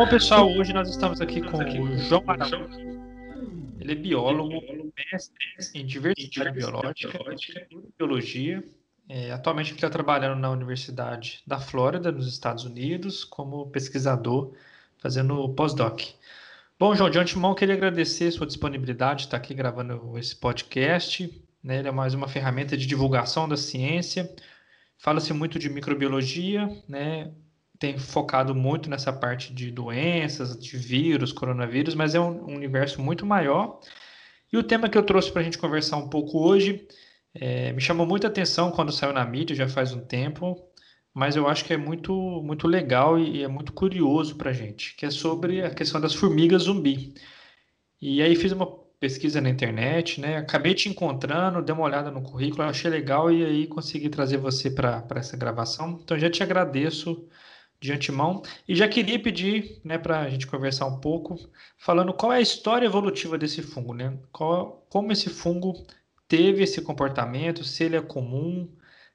Bom, pessoal, hoje nós estamos aqui com o João Araújo. Ele é biólogo, mestre em diversidade biológica, biologia. É, atualmente ele está trabalhando na Universidade da Flórida, nos Estados Unidos, como pesquisador, fazendo pós-doc. Bom, João, de antemão, queria agradecer sua disponibilidade de estar aqui gravando esse podcast. Né? Ele é mais uma ferramenta de divulgação da ciência. Fala-se muito de microbiologia, né? Tem focado muito nessa parte de doenças, de vírus, coronavírus, mas é um, universo muito maior. E o tema que eu trouxe para a gente conversar um pouco hoje é, me chamou muita atenção quando saiu na mídia, já faz um tempo, mas eu acho que é muito, muito legal e é muito curioso para a gente, que é sobre a questão das formigas zumbi. E aí fiz uma pesquisa na internet, né? Acabei te encontrando, dei uma olhada no currículo, achei legal e aí consegui trazer você para essa gravação. Então já te agradeço de antemão. E já queria pedir né, para a gente conversar um pouco, falando qual é a história evolutiva desse fungo, né? Qual, como esse fungo teve esse comportamento, se ele é comum,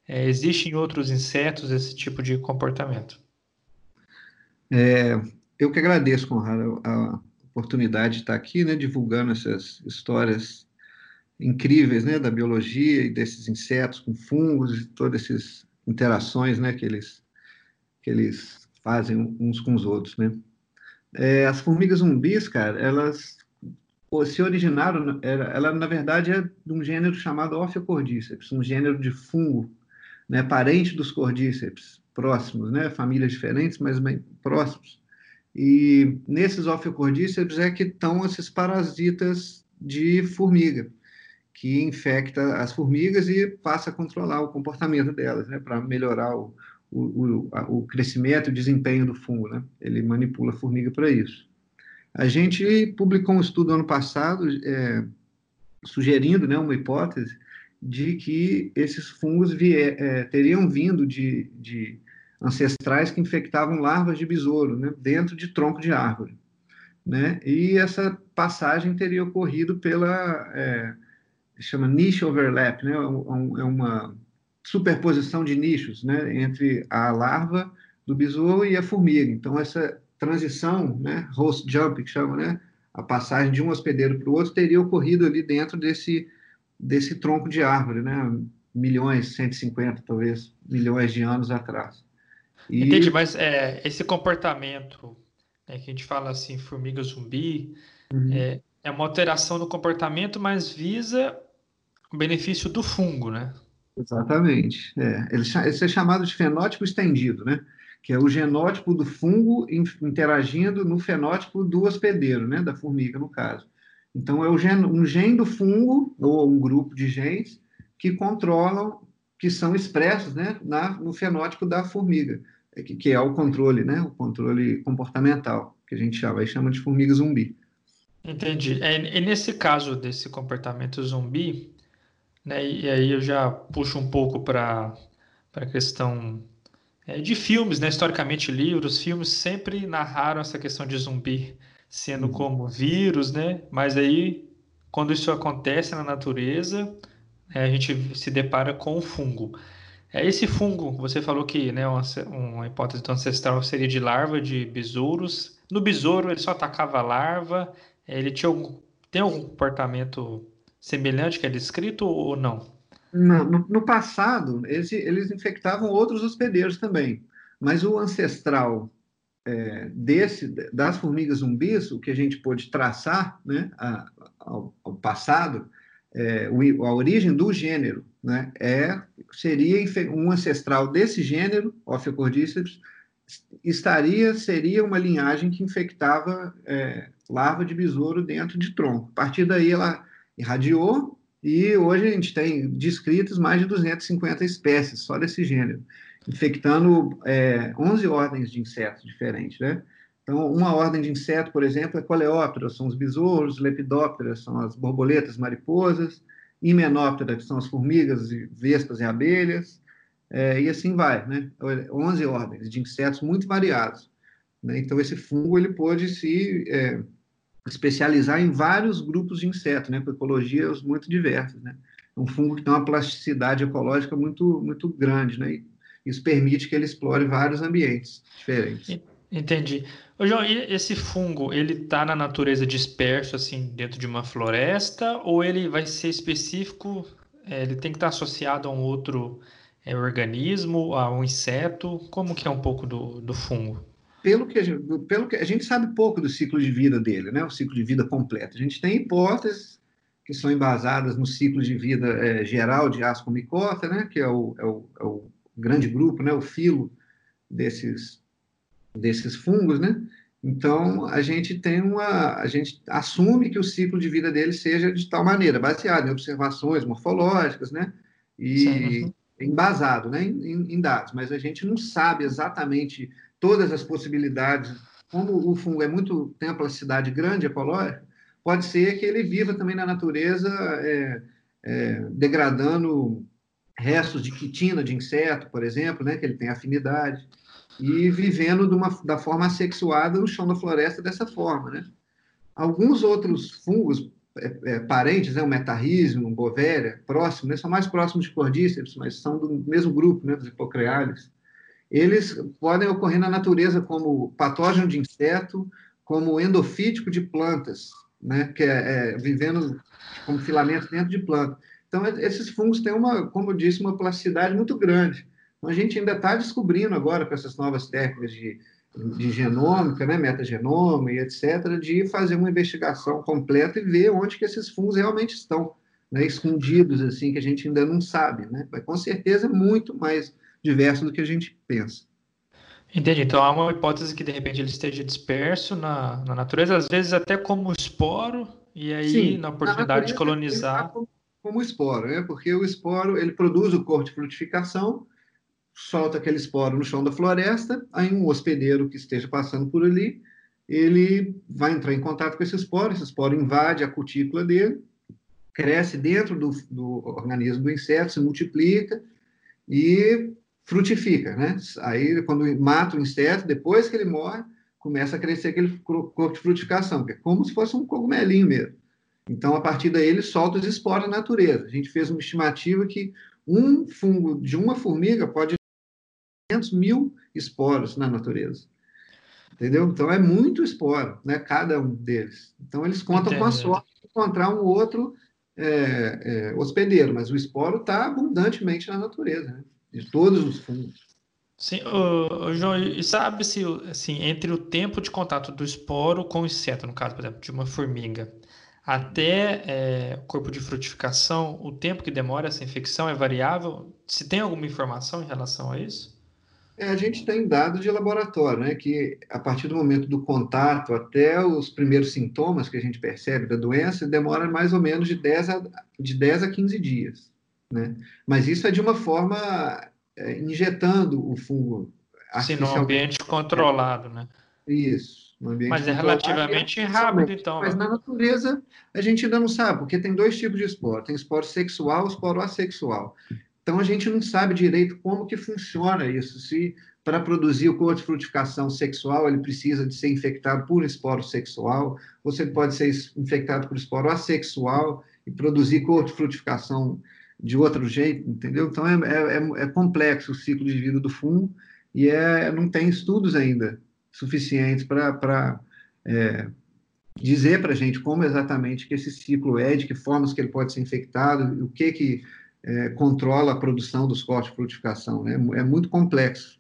é, existe em outros insetos esse tipo de comportamento. É, eu que agradeço, Conrado, a oportunidade de estar aqui, né, divulgando essas histórias incríveis, né, da biologia e desses insetos com fungos e todas essas interações, né, que eles que eles fazem uns com os outros, né? É, as formigas zumbis, cara, elas se originaram, ela, na verdade é de um gênero chamado Ophiocordyceps, um gênero de fungo, né, parente dos cordíceps, próximos, né, famílias diferentes, mas bem próximos. E nesses Ophiocordyceps é que estão esses parasitas de formiga, que infecta as formigas e passa a controlar o comportamento delas, né, para melhorar o, o, o, o crescimento e o desempenho do fungo, né? Ele manipula a formiga para isso. A gente publicou um estudo ano passado é, sugerindo né, uma hipótese de que esses fungos vier, é, teriam vindo de, de, ancestrais que infectavam larvas de besouro né, dentro de tronco de árvore. Né? E essa passagem teria ocorrido pela é, chama niche overlap, né? É, é uma superposição de nichos né, entre a larva do besouro e a formiga. Então, essa transição, né, host jump, que chama, né, a passagem de um hospedeiro para o outro, teria ocorrido ali dentro desse, desse tronco de árvore, né, milhões, 150 talvez, milhões de anos atrás. E... Entendi, mas é, esse comportamento né, que a gente fala assim, formiga zumbi, uhum. é, é uma alteração do comportamento, mas visa o benefício do fungo, né? Exatamente. É. Ele, esse é chamado de fenótipo estendido, né? que é o genótipo do fungo interagindo no fenótipo do hospedeiro, né? da formiga, no caso. Então, é um gene do fungo, ou um grupo de genes, que controlam, que são expressos né? Na, no fenótipo da formiga, é que, que é o controle, né? o controle comportamental, que a gente chama, chama de formiga zumbi. Entendi. É, e nesse caso desse comportamento zumbi, né? E aí eu já puxo um pouco para a questão é, de filmes, né? Historicamente, livros, filmes sempre narraram essa questão de zumbi sendo uhum. como vírus, né? Mas aí, quando isso acontece na natureza, é, a gente se depara com o fungo. É, esse fungo, você falou que né, uma, uma hipótese do ancestral seria de larva de besouros. No besouro, ele só atacava a larva, ele tinha algum, tem algum comportamento semelhante que é descrito ou não? No, no passado, eles, eles, infectavam outros hospedeiros também, mas o ancestral é, desse das formigas zumbis, o que a gente pôde traçar né, a, ao, ao, passado, é, a origem do gênero, né, é, seria um ancestral desse gênero, Ophiocordyceps, estaria seria uma linhagem que infectava é, larva de besouro dentro de tronco. A partir daí ela irradiou, e hoje a gente tem descritos mais de 250 espécies só desse gênero, infectando é, 11 ordens de insetos diferentes, né? Então, uma ordem de inseto, por exemplo, é coleóptera, são os besouros, lepidóptera, são as borboletas, mariposas, himenóptera, que são as formigas, vespas e abelhas, é, e assim vai, né? 11 ordens de insetos muito variados. Né? Então, esse fungo ele pode se é, especializar em vários grupos de insetos, né, com ecologias muito diversas, né. É um fungo que tem uma plasticidade ecológica muito, muito grande, né, e isso permite que ele explore vários ambientes diferentes. Entendi. Ô, João, esse fungo, ele tá na natureza disperso, assim, dentro de uma floresta, ou ele vai ser específico, é, ele tem que estar associado a um outro é, organismo, a um inseto? Como que é um pouco do, do fungo? Pelo que, a gente, pelo que a gente sabe pouco do ciclo de vida dele, né? O ciclo de vida completo. A gente tem hipóteses que são embasadas no ciclo de vida é, geral de Ascomycota, né? Que é o, é o, é o grande grupo, né? O filo desses desses fungos, né? Então, a gente tem uma, a gente assume que o ciclo de vida dele seja de tal maneira, baseado em observações morfológicas, né? E embasado, né? Em, em, dados, mas a gente não sabe exatamente todas as possibilidades. Como o fungo é muito tem uma plasticidade grande ecológica, pode ser que ele viva também na natureza é, é, degradando restos de quitina de inseto, por exemplo, né? Que ele tem afinidade e vivendo uma, da forma assexuada no chão da floresta dessa forma, né? Alguns outros fungos é, é, parentes, né, o metarrísimo, o bovéria, próximo, né, são mais próximos de cordíceps, mas são do mesmo grupo, né, dos hipocreales. Eles podem ocorrer na natureza como patógeno de inseto, como endofítico de plantas, né, que é, é vivendo como filamento dentro de planta. Então, esses fungos têm uma, como eu disse, uma plasticidade muito grande. Então, a gente ainda está descobrindo agora, com essas novas técnicas de, de genômica, né, metagenoma e etc., de fazer uma investigação completa e ver onde que esses fungos realmente estão, né, escondidos, assim, que a gente ainda não sabe. Né? Mas, com certeza, muito mais diverso do que a gente pensa. Entendi. Então há uma hipótese que de repente ele esteja disperso na, na natureza, às vezes até como esporo, e aí Sim, na oportunidade de colonizar. Como, como esporo, né? Porque o esporo ele produz o corpo de frutificação solta aquele esporo no chão da floresta, aí um hospedeiro que esteja passando por ali, ele vai entrar em contato com esse esporo, esse esporo invade a cutícula dele, cresce dentro do, do organismo do inseto, se multiplica e frutifica, né? Aí, quando mata o inseto, depois que ele morre, começa a crescer aquele corpo de frutificação, que é como se fosse um cogumelinho mesmo. Então, a partir daí, ele solta os esporos na natureza. A gente fez uma estimativa que um fungo de uma formiga pode 500 mil esporos na natureza. Entendeu? Então é muito esporo, né? Cada um deles. Então eles contam Entendi. com a sorte de encontrar um outro é, é, hospedeiro, mas o esporo está abundantemente na natureza, né? De todos os fungos. Sim, o, João, e sabe se assim, entre o tempo de contato do esporo com o inseto, no caso, por exemplo, de uma formiga, até é, o corpo de frutificação, o tempo que demora essa infecção é variável? Se tem alguma informação em relação a isso? É, a gente tem dados de laboratório, né, que a partir do momento do contato até os primeiros sintomas que a gente percebe da doença, demora mais ou menos de 10 a, de 10 a 15 dias. Né? Mas isso é de uma forma é, injetando o fungo. Sim, num ambiente controlado, né? Isso. Mas é relativamente rápido, então. Mas né? na natureza a gente ainda não sabe, porque tem dois tipos de esporo. Tem esporo sexual e esporo assexual. Então a gente não sabe direito como que funciona isso. Se para produzir o corpo de frutificação sexual ele precisa de ser infectado por esporo sexual, ou se ele pode ser infectado por esporo assexual e produzir corpo de frutificação de outro jeito, entendeu? Então é, é, é, é complexo o ciclo de vida do fungo e é, não tem estudos ainda suficientes para é, dizer para a gente como exatamente que esse ciclo é, de que formas que ele pode ser infectado, o que que é, controla a produção dos cortes de frutificação. Né? É muito complexo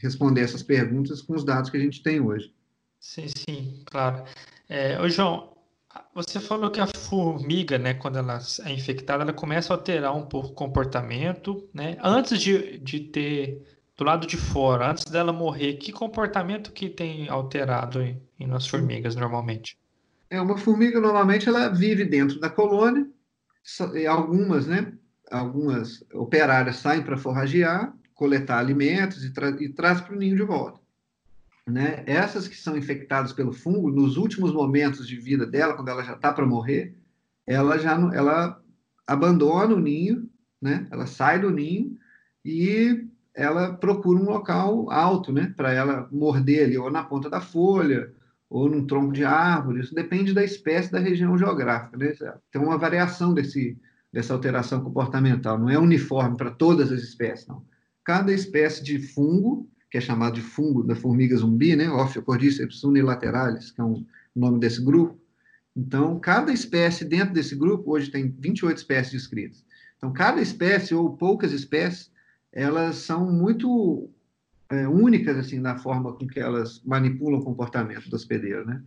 responder essas perguntas com os dados que a gente tem hoje. Sim, sim, claro. É, ô João, você falou que a formiga, né, quando ela é infectada, ela começa a alterar um pouco o comportamento, né? Antes de, de ter do lado de fora, antes dela morrer, que comportamento que tem alterado em, nas formigas normalmente? É uma formiga normalmente ela vive dentro da colônia, algumas, né, algumas operárias saem para forragear, coletar alimentos e, tra e traz para o ninho de volta. Né? Essas que são infectadas pelo fungo, nos últimos momentos de vida dela, quando ela já está para morrer, ela já ela abandona o ninho, né? Ela sai do ninho e ela procura um local alto, né? Para ela morder ali, ou na ponta da folha, ou num tronco de árvore. Isso depende da espécie, da região geográfica. Né? Tem uma variação desse, dessa alteração comportamental. Não é uniforme para todas as espécies, não. Cada espécie de fungo que é chamado de fungo da formiga zumbi, né? Ophiocordyceps unilateralis, que é um nome desse grupo. Então, cada espécie dentro desse grupo, hoje tem 28 espécies descritas. Então, cada espécie, ou poucas espécies, elas são muito é, únicas, assim, na forma com que elas manipulam o comportamento do hospedeiro, né?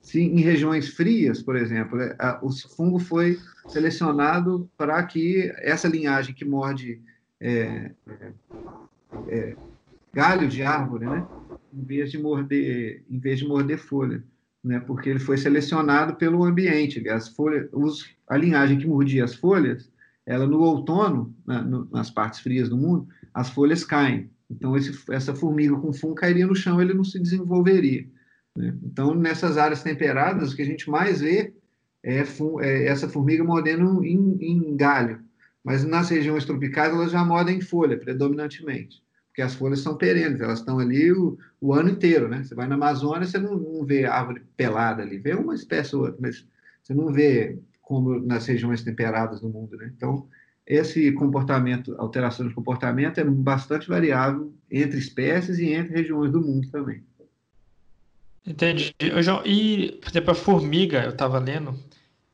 Se em regiões frias, por exemplo, é, a, o fungo foi selecionado para que essa linhagem que morde é, é, é, galho de árvore, né? Em vez de morder, em vez de morder folha, né? Porque ele foi selecionado pelo ambiente. As folhas, os, a linhagem que mordia as folhas, ela no outono, na, no, nas partes frias do mundo, as folhas caem. Então esse, essa formiga com fungo cairia no chão, ele não se desenvolveria. Né? Então nessas áreas temperadas, o que a gente mais vê é, é essa formiga mordendo em, em galho. Mas nas regiões tropicais elas já mordem em folha, predominantemente porque as folhas são perenes, elas estão ali o, o ano inteiro, né? Você vai na Amazônia, você não, não, vê árvore pelada ali, vê uma espécie ou outra, mas você não vê como nas regiões temperadas do mundo, né? Então, esse comportamento, alteração de comportamento é bastante variável entre espécies e entre regiões do mundo também. Entendi. João, e, por exemplo, a formiga, eu estava lendo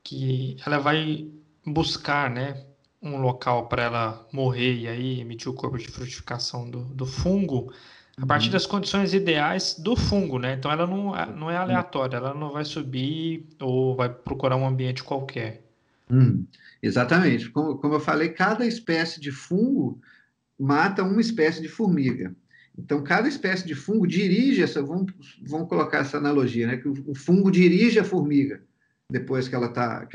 que ela vai buscar, né, um local para ela morrer e aí emitir o corpo de frutificação do, do fungo a partir uhum. das condições ideais do fungo, né? Então ela não, não é aleatória, ela não vai subir ou vai procurar um ambiente qualquer. Hum, exatamente. Como, como eu falei, cada espécie de fungo mata uma espécie de formiga. Então, cada espécie de fungo dirige essa. Vamos, vamos colocar essa analogia, né? Que o, o fungo dirige a formiga depois que ela está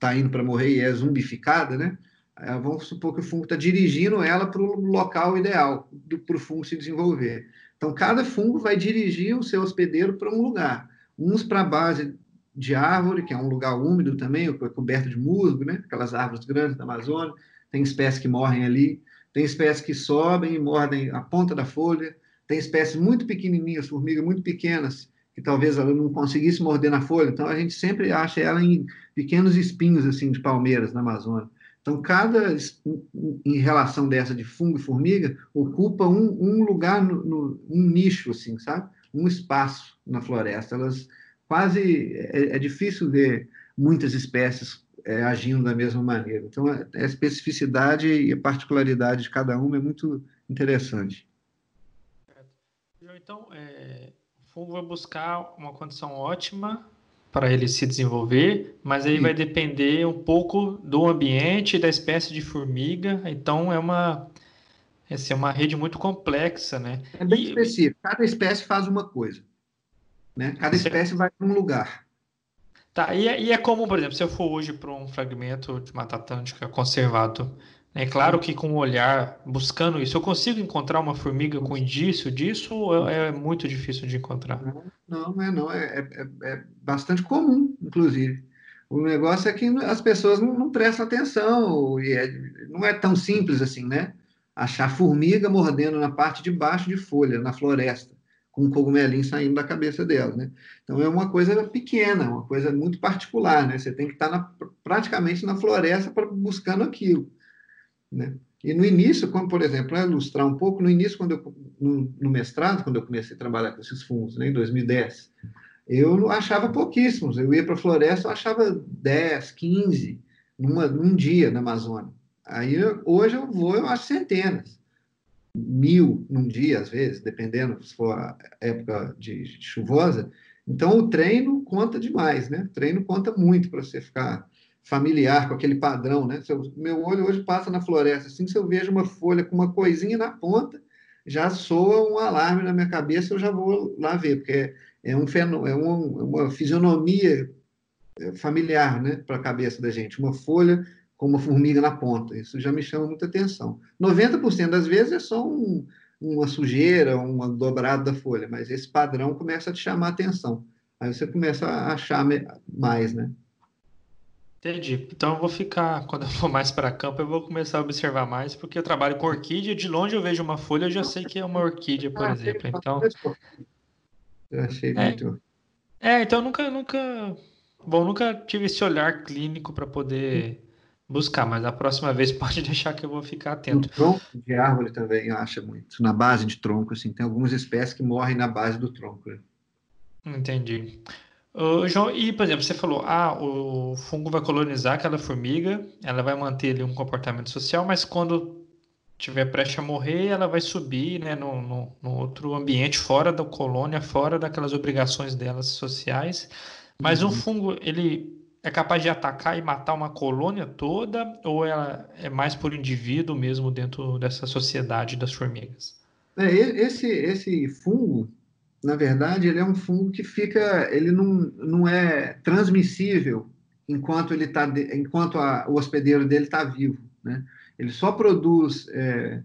tá indo para morrer e é zumbificada, né? É, vamos supor que o fungo está dirigindo ela para o local ideal para o fungo se desenvolver. Então, cada fungo vai dirigir o seu hospedeiro para um lugar. Uns para a base de árvore, que é um lugar úmido também, coberto de musgo, né? aquelas árvores grandes da Amazônia. Tem espécies que morrem ali, tem espécies que sobem e mordem a ponta da folha, tem espécies muito pequenininhas, formigas muito pequenas, que talvez ela não conseguisse morder na folha. Então, a gente sempre acha ela em pequenos espinhos assim de palmeiras na Amazônia. Então, cada, em relação dessa de fungo e formiga, ocupa um, um lugar, no, no, um nicho, assim, sabe? Um espaço na floresta. Elas quase, é, é difícil ver muitas espécies é, agindo da mesma maneira. Então, a, a, especificidade e a particularidade de cada uma é muito interessante. Então, é, o fungo vai buscar uma condição ótima para ele se desenvolver, mas aí Sim. vai depender um pouco do ambiente, da espécie de formiga. Então é uma essa é uma rede muito complexa, né? É bem e... específico. Cada espécie faz uma coisa, né? Cada espécie vai para um lugar. Tá. E é, e é comum, por exemplo, se eu for hoje para um fragmento de Mata Atlântica conservado é claro que com o olhar, buscando isso, eu consigo encontrar uma formiga com indício disso ou é, é muito difícil de encontrar? Não, não é não, é, é, é bastante comum, inclusive. O negócio é que as pessoas não, não prestam atenção, e é, não é tão simples assim, né? Achar formiga mordendo na parte de baixo de folha, na floresta, com um cogumelinho saindo da cabeça dela, né? Então é uma coisa pequena, uma coisa muito particular, né? Você tem que estar na, praticamente na floresta para buscando aquilo. Né? E no início, como por exemplo, para ilustrar um pouco, no início, quando eu, no, no, mestrado, quando eu comecei a trabalhar com esses fungos, né, em 2010, eu achava pouquíssimos. Eu ia para a floresta, eu achava 10, 15 numa, num dia na Amazônia. Aí hoje eu vou, eu acho centenas, mil num dia, às vezes, dependendo se for a época de, de chuvosa. Então o treino conta demais, né? O treino conta muito para você ficar familiar com aquele padrão, né? Eu, meu olho hoje passa na floresta, assim, se eu vejo uma folha com uma coisinha na ponta, já soa um alarme na minha cabeça, eu já vou lá ver, porque é, é um fenô, é um, é uma fisionomia é, familiar, né, para a cabeça da gente, uma folha com uma formiga na ponta, isso já me chama muita atenção. 90% das vezes é só um, uma sujeira, uma dobrada da folha, mas esse padrão começa a te chamar a atenção. Aí você começa a achar mais, né? Entendi. Então eu vou ficar, quando eu for mais para campo, eu vou começar a observar mais, porque eu trabalho com orquídea, de longe eu vejo uma folha, eu já sei que é uma orquídea, por ah, exemplo. Então. Eu achei é, muito. É, então nunca, nunca. Bom, nunca tive esse olhar clínico para poder buscar, mas a próxima vez pode deixar que eu vou ficar atento. No tronco de árvore também acha muito, na base de tronco, assim, tem algumas espécies que morrem na base do tronco. Né? Entendi. João, e por exemplo, você falou, ah, o fungo vai colonizar aquela formiga, ela vai manter ali um comportamento social, mas quando tiver prestes a morrer, ela vai subir, né, no, no, no outro ambiente, fora da colônia, fora daquelas obrigações delas sociais. Mas uhum. um fungo, ele é capaz de atacar e matar uma colônia toda, ou ela é mais por indivíduo mesmo dentro dessa sociedade das formigas? É, esse, esse fungo, na verdade, ele é um fungo que fica, ele não, não é transmissível enquanto ele tá, enquanto a, o hospedeiro dele está vivo, né? Ele só produz é,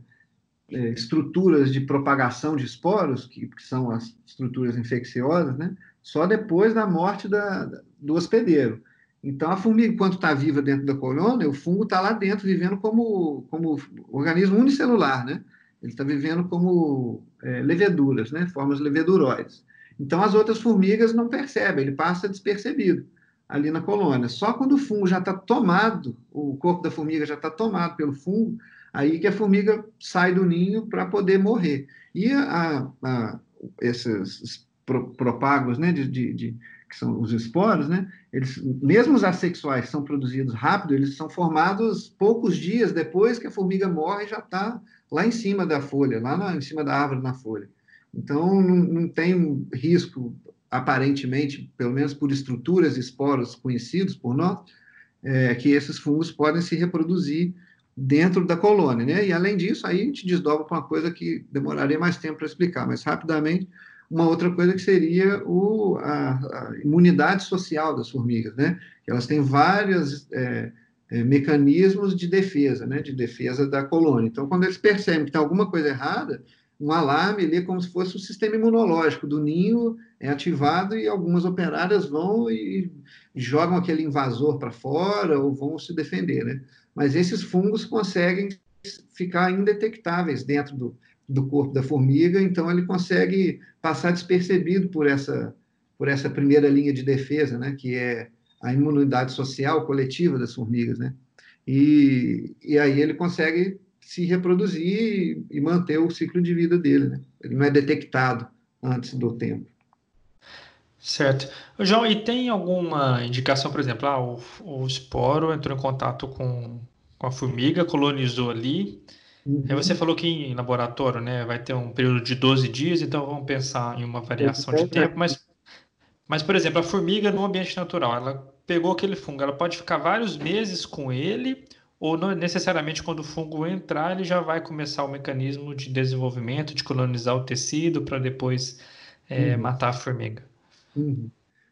é, estruturas de propagação de esporos, que, que, são as estruturas infecciosas, né? Só depois da morte da, do hospedeiro. Então, a formiga, enquanto está viva dentro da colônia, o fungo está lá dentro, vivendo como, como organismo unicelular, né? Ele está vivendo como é, leveduras, né? Formas leveduroides. Então, as outras formigas não percebem, ele passa despercebido ali na colônia. Só quando o fungo já está tomado, o corpo da formiga já está tomado pelo fungo, aí que a formiga sai do ninho para poder morrer. E a, a, esses propagos, né, de, de que são os esporos, né? Eles, mesmo os assexuais são produzidos rápido, eles são formados poucos dias depois que a formiga morre e já está lá em cima da folha, lá na, em cima da árvore na folha. Então, não, não tem risco, aparentemente, pelo menos por estruturas e esporos conhecidos por nós, é, que esses fungos podem se reproduzir dentro da colônia, né? E além disso, aí a gente desdobra para uma coisa que demoraria mais tempo para explicar, mas rapidamente uma outra coisa que seria o, a, a imunidade social das formigas, né? Elas têm vários é, é, mecanismos de defesa, né? De defesa da colônia. Então, quando eles percebem que tem alguma coisa errada, um alarme ali é como se fosse o sistema imunológico do ninho é ativado e algumas operárias vão e jogam aquele invasor para fora ou vão se defender, né? Mas esses fungos conseguem ficar indetectáveis dentro do, do corpo da formiga, então ele consegue passar despercebido por essa, por essa primeira linha de defesa, né, que é a imunidade social coletiva das formigas, né? E, e aí ele consegue se reproduzir e, manter o ciclo de vida dele, né? Ele não é detectado antes do tempo. Certo. João, e tem alguma indicação, por exemplo, ah, o, o esporo entrou em contato com, com a formiga, colonizou ali, Uhum. Aí você falou que em laboratório, né, vai ter um período de 12 dias, então vamos pensar em uma variação de tempo, mas, mas, por exemplo, a formiga no ambiente natural, ela pegou aquele fungo, ela pode ficar vários meses com ele, ou não necessariamente quando o fungo entrar, ele já vai começar o mecanismo de desenvolvimento, de colonizar o tecido para depois é, uhum. matar a formiga. Uhum.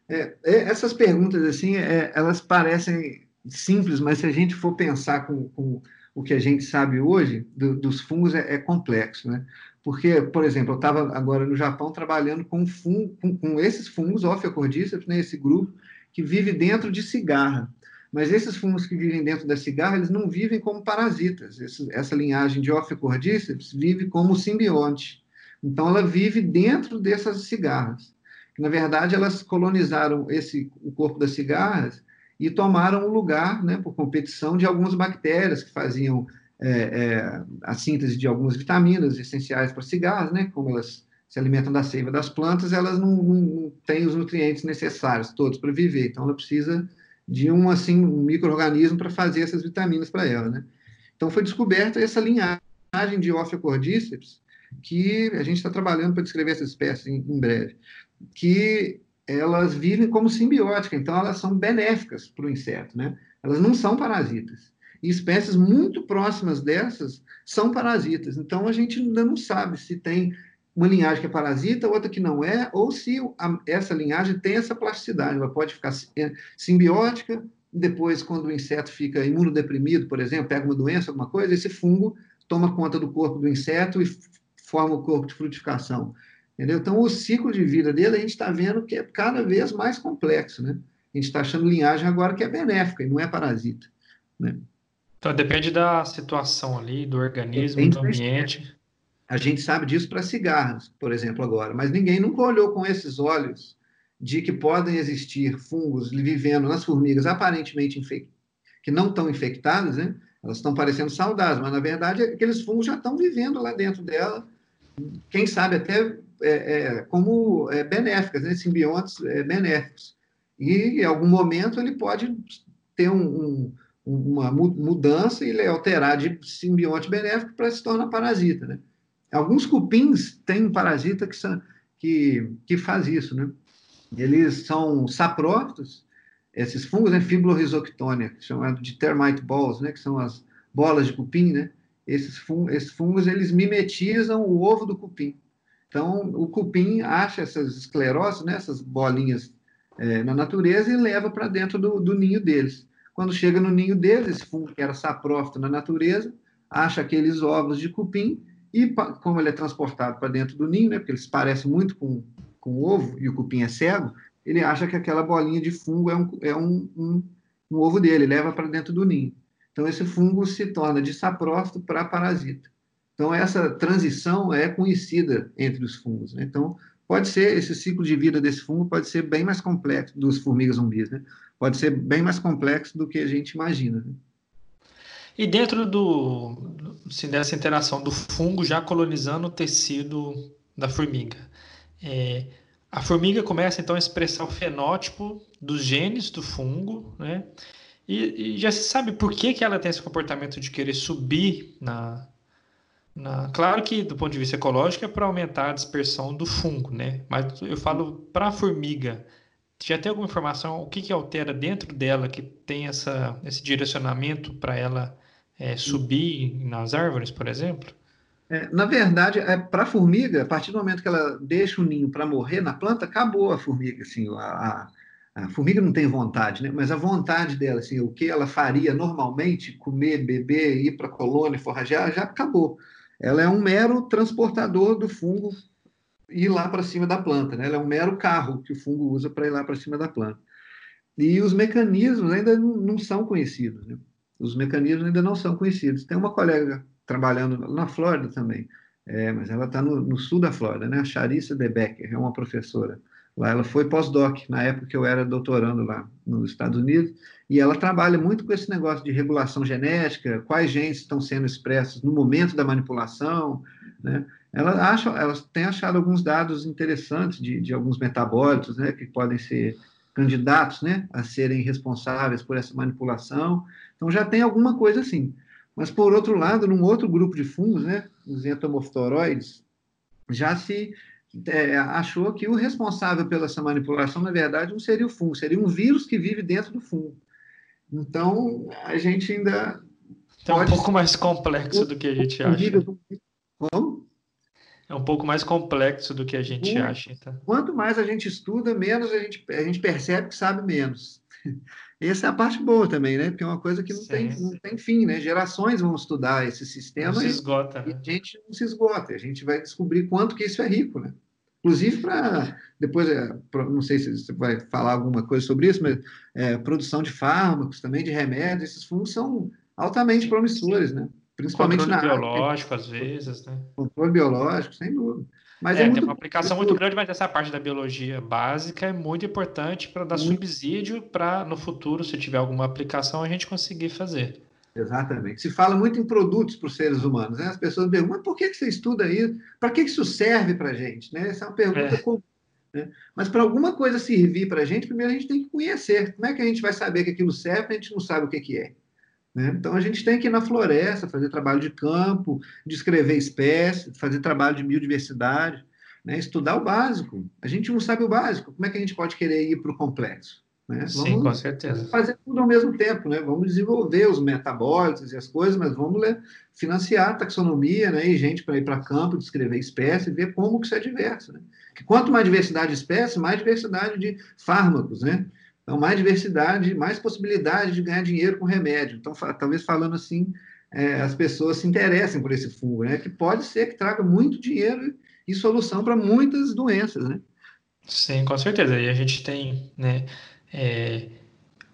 É, é essas perguntas, assim, é, elas parecem simples, mas se a gente for pensar com, com o que a gente sabe hoje do, dos fungos é, é, complexo, né? Porque, por exemplo, eu estava agora no Japão trabalhando com, fungo, com, com esses fungos, Ophiocordyceps, né, esse grupo, que vive dentro de cigarra. Mas esses fungos que vivem dentro da cigarra, eles não vivem como parasitas. Esse, essa linhagem de Ophiocordyceps vive como simbionte. Então, ela vive dentro dessas cigarras. Na verdade, elas colonizaram esse, o corpo das cigarras e tomaram o lugar, né, por competição, de algumas bactérias que faziam é, é, a síntese de algumas vitaminas essenciais para cigarros, né, como elas se alimentam da seiva das plantas, elas não, não têm os nutrientes necessários todos para viver, então ela precisa de um assim um microorganismo para fazer essas vitaminas para ela, né? Então foi descoberta essa linhagem de Ophiocordyceps que a gente está trabalhando para descrever essa espécie em, em breve, que elas vivem como simbióticas, então elas são benéficas para o inseto, né? Elas não são parasitas. E espécies muito próximas dessas são parasitas. Então a gente ainda não sabe se tem uma linhagem que é parasita, outra que não é, ou se a, essa linhagem tem essa plasticidade. Ela pode ficar é, simbiótica, depois, quando o inseto fica imunodeprimido, por exemplo, pega uma doença, alguma coisa, esse fungo toma conta do corpo do inseto e forma o corpo de frutificação. Entendeu? Então, o ciclo de vida dele, a gente está vendo que é cada vez mais complexo. Né? A gente está achando linhagem agora que é benéfica e não é parasita. Né? Então, depende da situação ali, do organismo, do ambiente. A gente sabe disso para cigarros, por exemplo, agora, mas ninguém nunca olhou com esses olhos de que podem existir fungos vivendo nas formigas aparentemente que não estão infectadas, né? Elas estão parecendo saudáveis, mas na verdade aqueles fungos já estão vivendo lá dentro dela, quem sabe até é, é, como é, benéficas, né? simbiontes é, benéficos. E em algum momento ele pode ter um, um, uma mudança e alterar de simbionte benéfico para se tornar parasita. Né? Alguns cupins têm parasita que, que, que faz isso. Né? Eles são saprófitos, esses fungos, né, fiblorhizoctônia, chamado de termite balls, né, que são as bolas de cupim, né? Esses fungos, esses fungos eles mimetizam o ovo do cupim. Então, o cupim acha essas escleroses, né, essas bolinhas é, na natureza e leva para dentro do, do, ninho deles. Quando chega no ninho deles, esse fungo que era saprófito na natureza, acha aqueles ovos de cupim e, como ele é transportado para dentro do ninho, né, porque eles parecem muito com, com o ovo e o cupim é cego, ele acha que aquela bolinha de fungo é um, é um, um, um ovo dele, leva para dentro do ninho. Então, esse fungo se torna de saprófito para parasita. Então, essa transição é conhecida entre os fungos. Né? Então, pode ser, esse ciclo de vida desse fungo pode ser bem mais complexo, dos formigas zumbis, né? pode ser bem mais complexo do que a gente imagina. Né? E dentro do, assim, dessa interação do fungo já colonizando o tecido da formiga, é, a formiga começa então a expressar o fenótipo dos genes do fungo, né? E, e, já se sabe por que, que ela tem esse comportamento de querer subir na, na. Claro que do ponto de vista ecológico é para aumentar a dispersão do fungo, né? Mas eu falo para a formiga. Já tem alguma informação o que, que altera dentro dela que tem essa, esse direcionamento para ela é, subir nas árvores, por exemplo? É, na verdade, é, para a formiga, a partir do momento que ela deixa o ninho para morrer na planta, acabou a formiga. Assim, a, a, formiga não tem vontade, né? mas a vontade dela, assim, o que ela faria normalmente, comer, beber, ir para a colônia, forragear, já acabou. Ela é um mero transportador do fungo ir lá para cima da planta. Né? Ela é um mero carro que o fungo usa para ir lá para cima da planta. E os mecanismos ainda não, são conhecidos. Né? Os mecanismos ainda não são conhecidos. Tem uma colega trabalhando na Flórida também, é, mas ela está no, no, sul da Flórida, né? A Charissa De Becker é uma professora lá. Ela foi pós-doc na época que eu era doutorando lá nos Estados Unidos e ela trabalha muito com esse negócio de regulação genética, quais genes estão sendo expressos no momento da manipulação, né? Ela acha, ela tem achado alguns dados interessantes de, de alguns metabólitos, né, que podem ser candidatos, né, a serem responsáveis por essa manipulação. Então já tem alguma coisa assim. Mas, por outro lado, num outro grupo de fungos, né, os entomoftoroides, já se é, achou que o responsável pela essa manipulação, na verdade, não seria o fungo, seria um vírus que vive dentro do fungo. Então, a gente ainda. É um pouco mais complexo do que a gente acha. Como? É um pouco mais complexo do que a gente acha. Então. Quanto mais a gente estuda, menos a gente, a gente percebe que sabe menos. Essa é a parte boa também, né? Porque é uma coisa que não, tem, não tem fim, né? Gerações vão estudar esse sistema não se esgota, e, né? a gente não se esgota. A gente vai descobrir quanto que isso é rico, né? Inclusive para depois, é, não sei se você vai falar alguma coisa sobre isso, mas é, produção de fármacos também, de remédios, esses fungos são altamente promissores, né? Principalmente controle na biológico, área, às vezes, né? Controle biológico, sem dúvida. Mas é, é muito... tem uma aplicação muito grande, mas essa parte da biologia básica é muito importante para dar muito. subsídio para, no futuro, se tiver alguma aplicação, a gente conseguir fazer. Exatamente. Se fala muito em produtos para os seres humanos. Né? As pessoas perguntam, mas por que, que você estuda isso? Para que, que isso serve para a gente? Né? Essa é uma pergunta é. comum. Né? Mas para alguma coisa servir para a gente, primeiro a gente tem que conhecer. Como é que a gente vai saber que aquilo serve se a gente não sabe o que, que é? Né? Então a gente tem que ir na floresta, fazer trabalho de campo, descrever espécies, fazer trabalho de biodiversidade, né? estudar o básico. A gente não sabe o básico, como é que a gente pode querer ir para o complexo? Né? Sim, com certeza. Fazer tudo ao mesmo tempo, né? Vamos desenvolver os metabólitos e as coisas, mas vamos ler, financiar a taxonomia, né? E gente para ir para campo, descrever espécies, ver como que isso é diverso, né? Que quanto mais diversidade de espécies, mais diversidade de fármacos, né? Então, mais diversidade, mais possibilidade de ganhar dinheiro com remédio. Então, talvez falando assim, é, as pessoas se interessem por esse fungo, né? Que pode ser que traga muito dinheiro e solução para muitas doenças, né? Sim, com certeza. E a gente tem, né? É,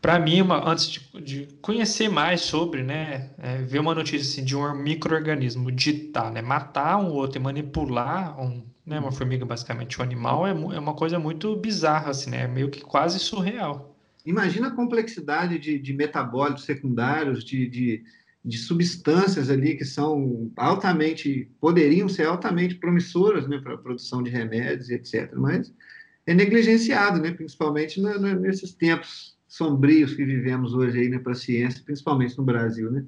para mim, uma, antes de, de, conhecer mais sobre, né, é, ver uma notícia assim, de um microorganismo ditar, né, matar um outro e manipular um, né? Uma formiga basicamente um animal é, é uma coisa muito bizarra, assim, né? É meio que quase surreal. Imagina a complexidade de, de metabólitos secundários, de, de, de, substâncias ali que são altamente, poderiam ser altamente promissoras né, para a produção de remédios e etc. Mas é negligenciado, né, principalmente na, na, nesses tempos sombrios que vivemos hoje aí né, para a ciência, principalmente no Brasil. Né?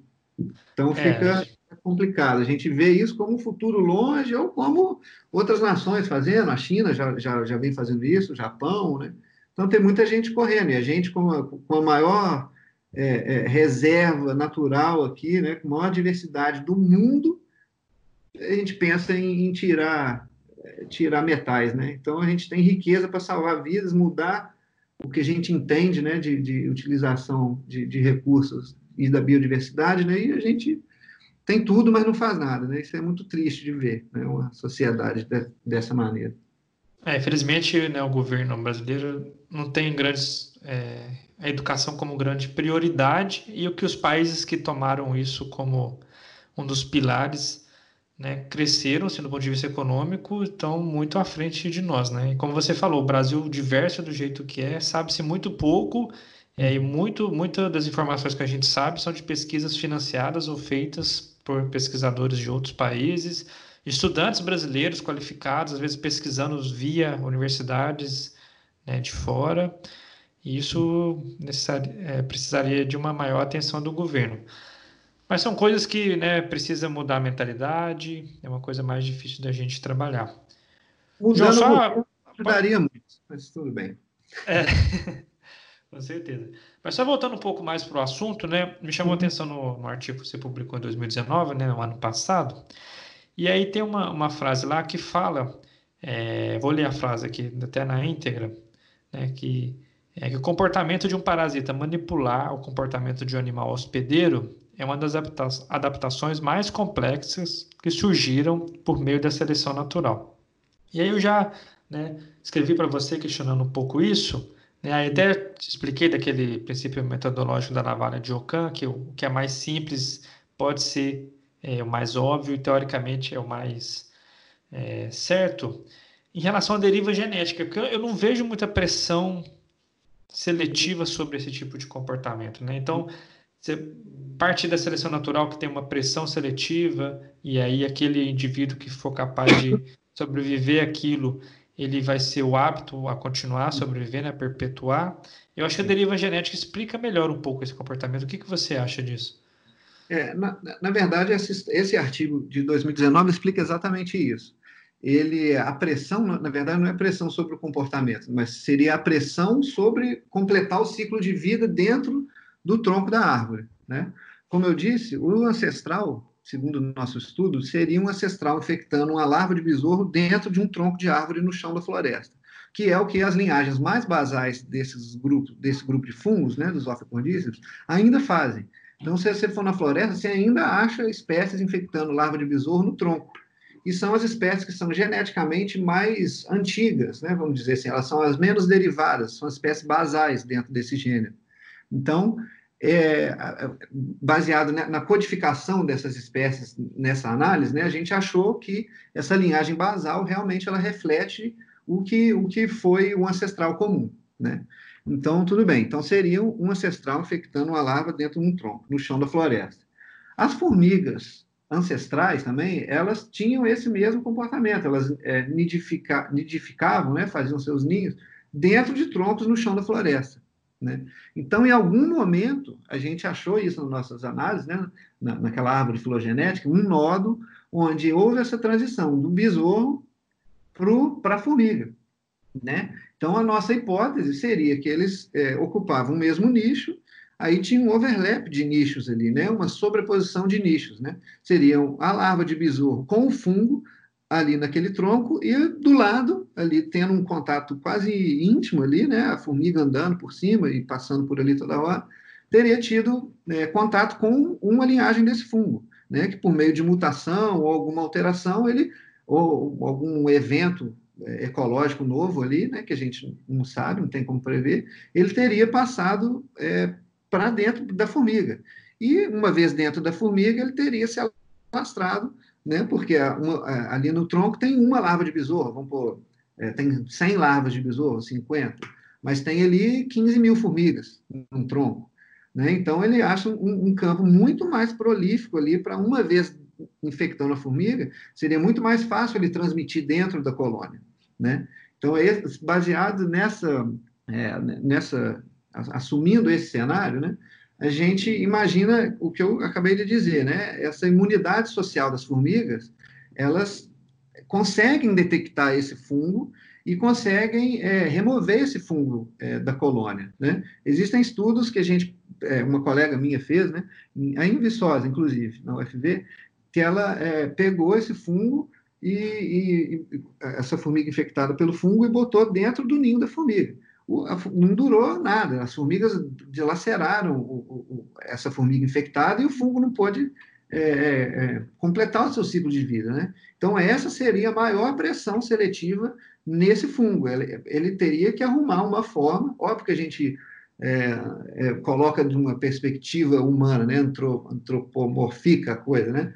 Então é. fica é. complicado. A gente vê isso como um futuro longe ou como outras nações fazendo. A China já, já, já vem fazendo isso, o Japão, né? Então, tem muita gente correndo, e a gente, com a, com a maior é, é, reserva natural aqui, né, com a maior diversidade do mundo, a gente pensa em, em tirar, tirar metais. Né? Então, a gente tem riqueza para salvar vidas, mudar o que a gente entende né, de, de utilização de, de, recursos e da biodiversidade, né, e a gente tem tudo, mas não faz nada. Né? Isso é muito triste de ver, né, uma sociedade de, dessa maneira. É, infelizmente, né, o governo brasileiro não tem grandes é, a educação como grande prioridade e o que os países que tomaram isso como um dos pilares né, cresceram, sendo do ponto de vista econômico, estão muito à frente de nós, né? E como você falou, o Brasil diverso do jeito que é, sabe-se muito pouco é, e muito, muitas das informações que a gente sabe são de pesquisas financiadas ou feitas por pesquisadores de outros países estudantes brasileiros qualificados, às vezes pesquisando via universidades né, de fora. E isso é, precisaria de uma maior atenção do governo. Mas são coisas que né, precisa mudar a mentalidade, é uma coisa mais difícil da gente trabalhar. Mudando só... ajudaria muito, mas tudo bem. É, com certeza. Mas só voltando um pouco mais para o assunto, né, me chamou a uhum. atenção no, no artigo que você publicou em 2019, né, no ano passado, e aí tem uma, uma frase lá que fala, é, vou ler a frase aqui até na íntegra, né, que é que o comportamento de um parasita manipular o comportamento de um animal hospedeiro é uma das adaptações mais complexas que surgiram por meio da seleção natural. E aí eu já né, escrevi para você questionando um pouco isso, né, até expliquei daquele princípio metodológico da navalha de Ockham, que o que é mais simples pode ser é o mais óbvio e teoricamente é o mais é, certo. Em relação à deriva genética, eu não vejo muita pressão seletiva sobre esse tipo de comportamento, né? Então, você parte da seleção natural que tem uma pressão seletiva e aí aquele indivíduo que for capaz de sobreviver aquilo, ele vai ser o apto a continuar sobrevivendo, a perpetuar. Eu acho que a deriva genética explica melhor um pouco esse comportamento. O que, que você acha disso? É, na, na, verdade, esse, esse, artigo de 2019 explica exatamente isso. Ele, a pressão, na verdade, não é pressão sobre o comportamento, mas seria a pressão sobre completar o ciclo de vida dentro do tronco da árvore. Né? Como eu disse, o ancestral, segundo o nosso estudo, seria um ancestral infectando uma larva de besouro dentro de um tronco de árvore no chão da floresta, que é o que as linhagens mais basais desses grupos, desse grupo de fungos, né, dos officondíceos, ainda fazem então, se você for na floresta, você ainda acha espécies infectando larva de besouro no tronco. E são as espécies que são geneticamente mais antigas, né? vamos dizer assim, elas são as menos derivadas, são as espécies basais dentro desse gênero. Então, é, baseado na codificação dessas espécies nessa análise, né, a gente achou que essa linhagem basal realmente ela reflete o que, o que foi o ancestral comum. Né? Então, tudo bem. Então, seria um ancestral infectando uma larva dentro de um tronco, no chão da floresta. As formigas ancestrais também, elas tinham esse mesmo comportamento. Elas é, nidifica, nidificavam, né, faziam seus ninhos dentro de troncos no chão da floresta. Né? Então, em algum momento, a gente achou isso nas nossas análises, né, na, naquela árvore filogenética, um nodo onde houve essa transição do besouro para a formiga. Né? Então, a nossa hipótese seria que eles é, ocupavam o mesmo nicho, aí tinha um overlap de nichos ali, né? uma sobreposição de nichos. Né? Seriam a larva de besouro com o fungo ali naquele tronco e do lado, ali tendo um contato quase íntimo ali, né? a formiga andando por cima e passando por ali toda hora, teria tido é, contato com uma linhagem desse fungo, né? que por meio de mutação ou alguma alteração, ele ou algum evento é, ecológico novo ali, né, que a gente não sabe, não tem como prever, ele teria passado é, para dentro da formiga. E, uma vez dentro da formiga, ele teria se alastrado, né, porque uma, ali no tronco tem uma larva de besouro, vamos pôr, é, tem 100 larvas de besouro, 50. mas tem ali 15 mil formigas num tronco. Né? Então, ele acha um, um campo muito mais prolífico ali para, uma vez infectando a formiga, seria muito mais fácil ele transmitir dentro da colônia. Né? Então, baseado nessa, é, nessa, assumindo esse cenário, né, a gente imagina o que eu acabei de dizer, né? Essa imunidade social das formigas, elas conseguem detectar esse fungo e conseguem é, remover esse fungo é, da colônia. Né? Existem estudos que a gente, é, uma colega minha fez, né, a Inviçosa, inclusive, na UFV, que ela é, pegou esse fungo e, e, e, essa formiga infectada pelo fungo e botou dentro do ninho da formiga. Não durou nada, as formigas dilaceraram o, o, essa formiga infectada e o fungo não pôde é, é, é, completar o seu ciclo de vida. Né? Então, essa seria a maior pressão seletiva nesse fungo. Ele, ele teria que arrumar uma forma, óbvio que a gente é, é, coloca de uma perspectiva humana, né? antropomorfica a coisa, né?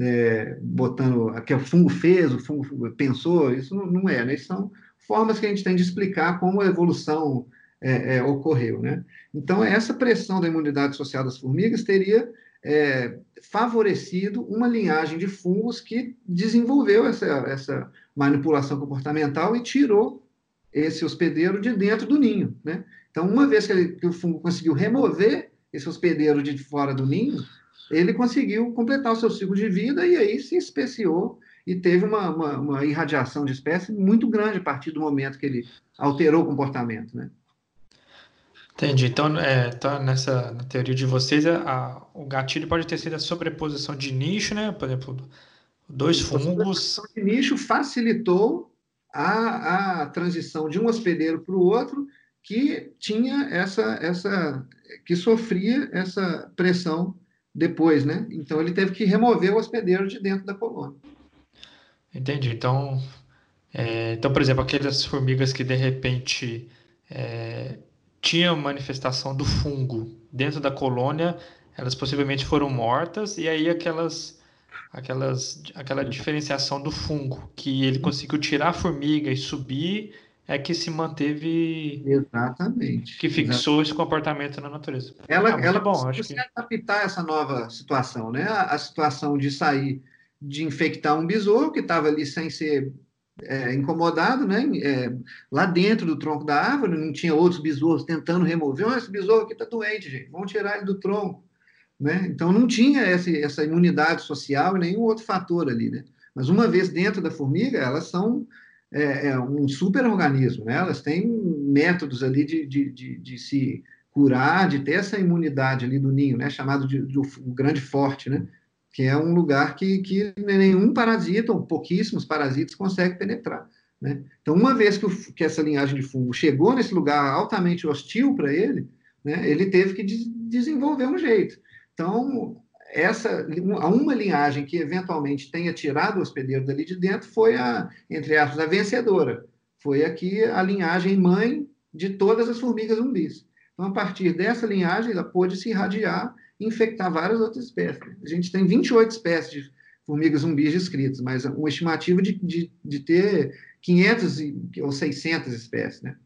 É, botando que o fungo fez, o fungo pensou, isso não, não é, né? Isso são formas que a gente tem de explicar como a evolução é, é, ocorreu, né? Então, essa pressão da imunidade social das formigas teria é, favorecido uma linhagem de fungos que desenvolveu essa, essa manipulação comportamental e tirou esse hospedeiro de dentro do ninho. Né? Então, uma vez que, ele, que o fungo conseguiu remover esse hospedeiro de fora do ninho, ele conseguiu completar o seu ciclo de vida e aí se especiou e teve uma, uma, uma irradiação de espécie muito grande a partir do momento que ele alterou o comportamento. Né? Entendi. Então, é, tá nessa na teoria de vocês, a, o gatilho pode ter sido a sobreposição de nicho, né? Por exemplo, dois fungos. A de nicho facilitou a, a transição de um hospedeiro para o outro que tinha essa, essa, que sofria essa pressão depois, né? Então ele teve que remover o hospedeiro de dentro da colônia. Entendi. Então, é, então por exemplo, aquelas formigas que de repente é, tinha manifestação do fungo dentro da colônia, elas possivelmente foram mortas, e aí aquelas, aquelas, aquela diferenciação do fungo, que ele conseguiu tirar a formiga e subir, é que se manteve. Exatamente. Que fixou exatamente. esse comportamento na natureza. Ela, ah, ela bom, acho que... adaptar essa nova situação, né? A, a situação de sair, de infectar um besouro que estava ali sem ser é, incomodado, né? É, lá dentro do tronco da árvore, não tinha outros besouros tentando remover. Oh, esse besouro aqui está doente, gente, vamos tirar ele do tronco. Né? Então, não tinha esse, essa imunidade social e nenhum outro fator ali. Né? Mas, uma vez dentro da formiga, elas são é, é um super-organismo, né? elas têm métodos ali de, de, de, de, se curar, de ter essa imunidade ali do ninho, né? chamado de, de o grande forte, né? Que é um lugar que, que nenhum parasita, ou pouquíssimos parasitas, consegue penetrar. Né? Então, uma vez que, o, que, essa linhagem de fungo chegou nesse lugar altamente hostil para ele, né, ele teve que de, desenvolver um jeito. Então, essa uma linhagem que eventualmente tenha tirado o hospedeiro dali de dentro foi a, entre aspas, a vencedora. Foi aqui a linhagem mãe de todas as formigas zumbis. Então, a partir dessa linhagem, ela pôde se irradiar infectar várias outras espécies. A gente tem 28 espécies de formigas zumbis descritas, mas uma estimativa de, de, de ter 500 ou 600 espécies, né?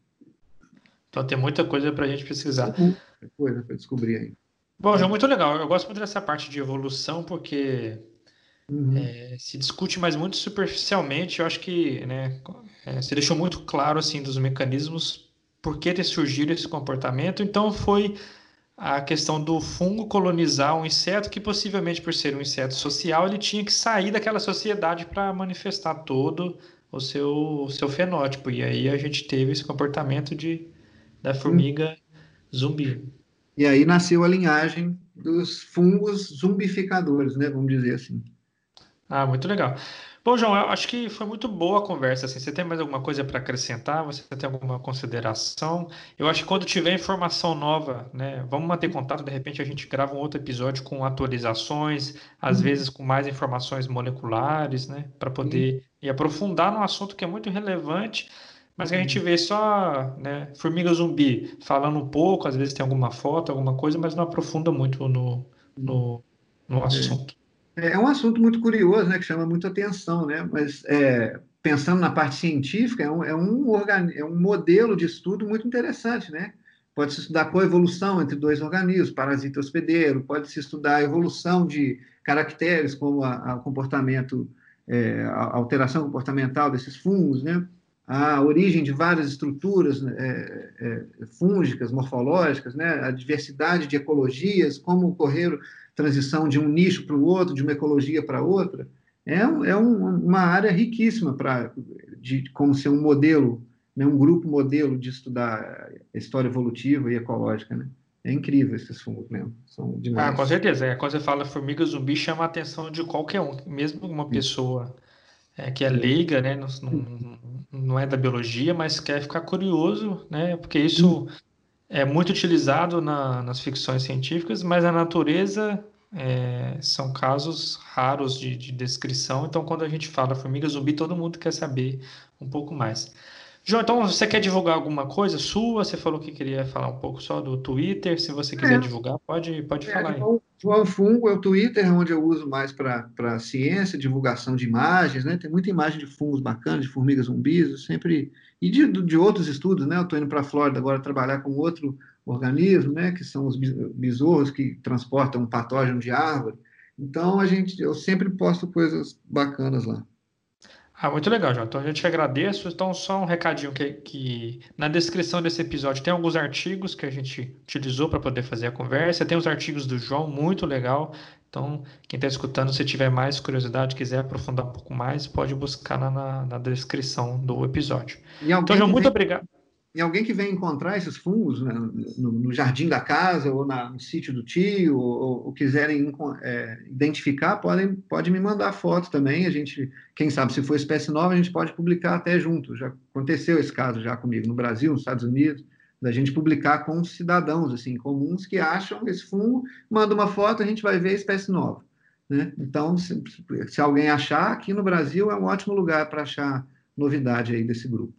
Então tem muita coisa para a gente pesquisar. Muita coisa para descobrir aí. Bom, João, muito legal. Eu gosto muito dessa parte de evolução, porque uhum. é, se discute mais muito superficialmente. Eu acho que né, é, você deixou muito claro assim dos mecanismos por que ter surgido esse comportamento. Então foi a questão do fungo colonizar um inseto que possivelmente por ser um inseto social ele tinha que sair daquela sociedade para manifestar todo o seu, o seu fenótipo. E aí a gente teve esse comportamento de da formiga zumbi. E aí nasceu a linhagem dos fungos zumbificadores né? Vamos dizer assim. Ah muito legal Bom, João, eu acho que foi muito boa a conversa. Assim, você tem mais alguma coisa para acrescentar? Você tem alguma consideração? Eu acho que quando tiver informação nova, né, vamos manter contato. De repente a gente grava um outro episódio com atualizações, às uhum. vezes com mais informações moleculares, né, para poder uhum. ir aprofundar num assunto que é muito relevante, mas que a gente vê só, né, formiga zumbi falando um pouco, às vezes tem alguma foto, alguma coisa, mas não aprofunda muito no, no, no assunto. É um assunto muito curioso, né, que chama muita atenção, né? Mas é, pensando na parte científica, é um, é, um é um modelo de estudo muito interessante, né? Pode-se estudar coevolução entre dois organismos, parasita hospedeiro, pode-se estudar a evolução de caracteres, como o comportamento, é, a alteração comportamental desses fungos, né? a origem de várias estruturas é, é, fúngicas, morfológicas, né? a diversidade de ecologias, como ocorrer transição de um nicho para o outro, de uma ecologia para outra. É, é um, uma área riquíssima para de como ser um modelo né, um grupo modelo de estudar a história evolutiva e ecológica, né? É incrível esses fungos mesmo, são demais. Ah, com certeza. É, quando você fala formiga zumbi, chama a atenção de qualquer um, mesmo uma pessoa é, que é leiga, né, não, não, não, é da biologia, mas quer ficar curioso, né, porque isso é muito utilizado na, nas ficções científicas, mas a natureza é, são casos raros de, de descrição, então quando a gente fala formiga zumbi, todo mundo quer saber um pouco mais. João, então você quer divulgar alguma coisa sua? Você falou que queria falar um pouco só do Twitter. Se você quiser é. divulgar, pode, pode é, falar aí. João Fungo é o Twitter, onde eu uso mais para ciência, divulgação de imagens, né? Tem muita imagem de fungos bacanas, de formigas zumbis, eu sempre. E de, de outros estudos, né? Eu estou indo para a Flórida agora trabalhar com outro organismo, né? Que são os besouros que transportam um patógeno de árvore. Então, a gente, eu sempre posto coisas bacanas lá. Ah, muito legal, João. Então a gente agradece. Então, só um recadinho que, que na descrição desse episódio tem alguns artigos que a gente utilizou para poder fazer a conversa. Tem os artigos do João, muito legal. Então, quem está escutando, se tiver mais curiosidade, quiser aprofundar um pouco mais, pode buscar na, na, na descrição do episódio. Então, João, muito obrigado e alguém que vem encontrar esses fungos né, no, no, jardim da casa ou na, no sítio do tio ou, ou quiserem é, identificar, podem pode me mandar foto também. A gente, quem sabe, se for espécie nova, a gente pode publicar até junto. Já aconteceu esse caso já comigo no Brasil, nos Estados Unidos, da gente publicar com cidadãos assim comuns que acham esse fungo, manda uma foto, a gente vai ver a espécie nova. Né? Então, se, se alguém achar, aqui no Brasil é um ótimo lugar para achar novidade aí desse grupo.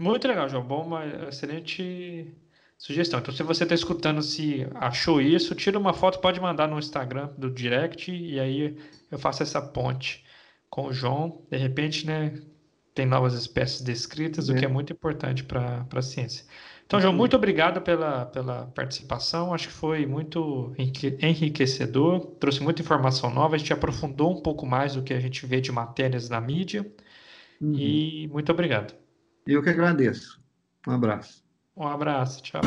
Muito legal, João. Bom, uma excelente sugestão. Então, se você está escutando, se achou isso, tira uma foto, pode mandar no Instagram do direct e aí eu faço essa ponte com o João. De repente, né, tem novas espécies descritas, é. o que é muito importante para a ciência. Então, João, muito obrigado pela, pela participação. Acho que foi muito enriquecedor, trouxe muita informação nova. A gente aprofundou um pouco mais do que a gente vê de matérias na mídia. Uhum. E muito obrigado. Eu que agradeço. Um abraço. Um abraço. Tchau.